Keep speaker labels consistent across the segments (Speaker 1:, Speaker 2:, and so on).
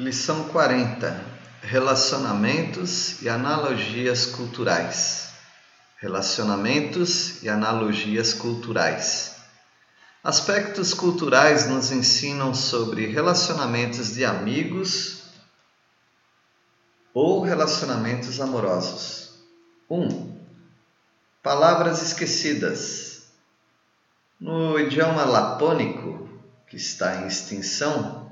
Speaker 1: Lição 40: Relacionamentos e analogias culturais. Relacionamentos e analogias culturais. Aspectos culturais nos ensinam sobre relacionamentos de amigos ou relacionamentos amorosos. 1. Um, palavras esquecidas. No idioma lapônico, que está em extinção,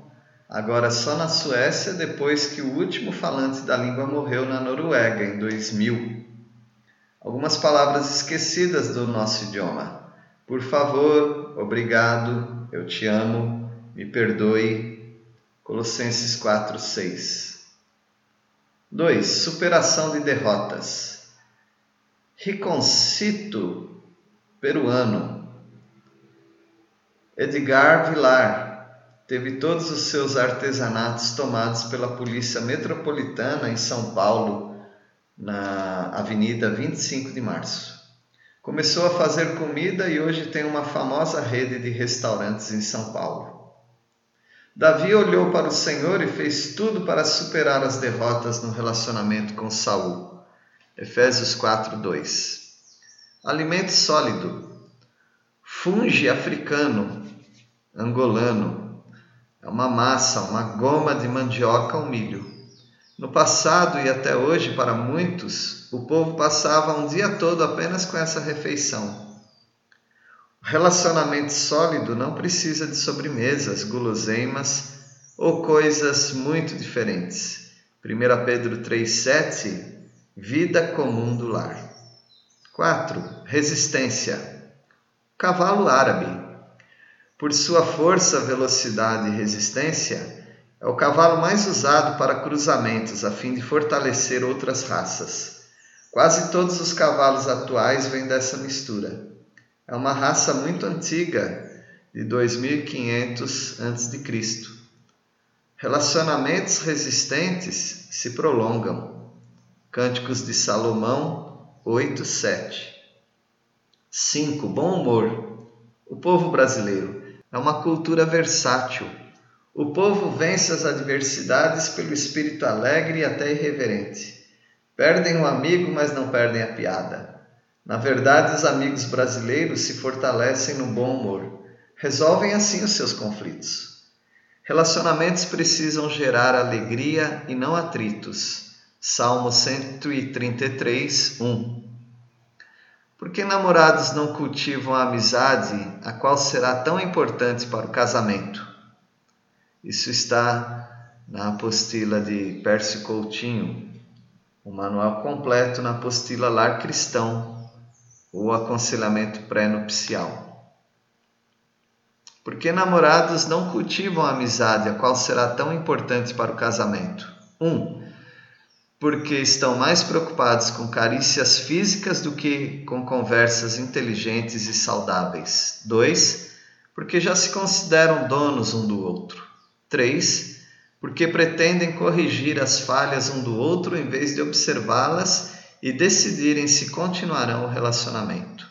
Speaker 1: agora só na Suécia depois que o último falante da língua morreu na Noruega em 2000. Algumas palavras esquecidas do nosso idioma. Por favor, obrigado, eu te amo, me perdoe. Colossenses 4, 6. 2. Superação de derrotas. Riconcito peruano. Edgar Vilar, teve todos os seus artesanatos tomados pela Polícia Metropolitana em São Paulo, na Avenida 25 de Março. Começou a fazer comida e hoje tem uma famosa rede de restaurantes em São Paulo. Davi olhou para o Senhor e fez tudo para superar as derrotas no relacionamento com Saul. Efésios 4:2. Alimento sólido. Funge africano, angolano, é uma massa, uma goma de mandioca ou milho. No passado e até hoje, para muitos, o povo passava um dia todo apenas com essa refeição. O relacionamento sólido não precisa de sobremesas, guloseimas ou coisas muito diferentes. 1 Pedro 3,7 Vida comum do lar. 4. Resistência. Cavalo árabe por sua força, velocidade e resistência, é o cavalo mais usado para cruzamentos a fim de fortalecer outras raças. Quase todos os cavalos atuais vêm dessa mistura. É uma raça muito antiga, de 2500 a.C. Relacionamentos resistentes se prolongam. Cânticos de Salomão 8, 7. 5. Bom humor. O povo brasileiro é uma cultura versátil. O povo vence as adversidades pelo espírito alegre e até irreverente. Perdem o amigo, mas não perdem a piada. Na verdade, os amigos brasileiros se fortalecem no bom humor. Resolvem assim os seus conflitos. Relacionamentos precisam gerar alegria e não atritos. Salmo 133, 1. Por que namorados não cultivam a amizade, a qual será tão importante para o casamento? Isso está na apostila de Pércio Coutinho, o manual completo na apostila Lar Cristão, ou aconselhamento pré-nupcial. Por que namorados não cultivam a amizade, a qual será tão importante para o casamento? 1. Um, porque estão mais preocupados com carícias físicas do que com conversas inteligentes e saudáveis. 2. Porque já se consideram donos um do outro. 3. Porque pretendem corrigir as falhas um do outro em vez de observá-las e decidirem se continuarão o relacionamento.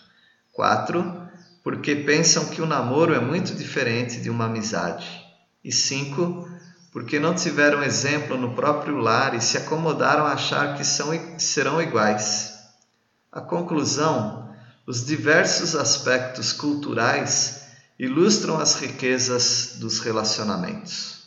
Speaker 1: 4. Porque pensam que o namoro é muito diferente de uma amizade. E 5 porque não tiveram exemplo no próprio lar e se acomodaram a achar que são, serão iguais. A conclusão, os diversos aspectos culturais ilustram as riquezas dos relacionamentos.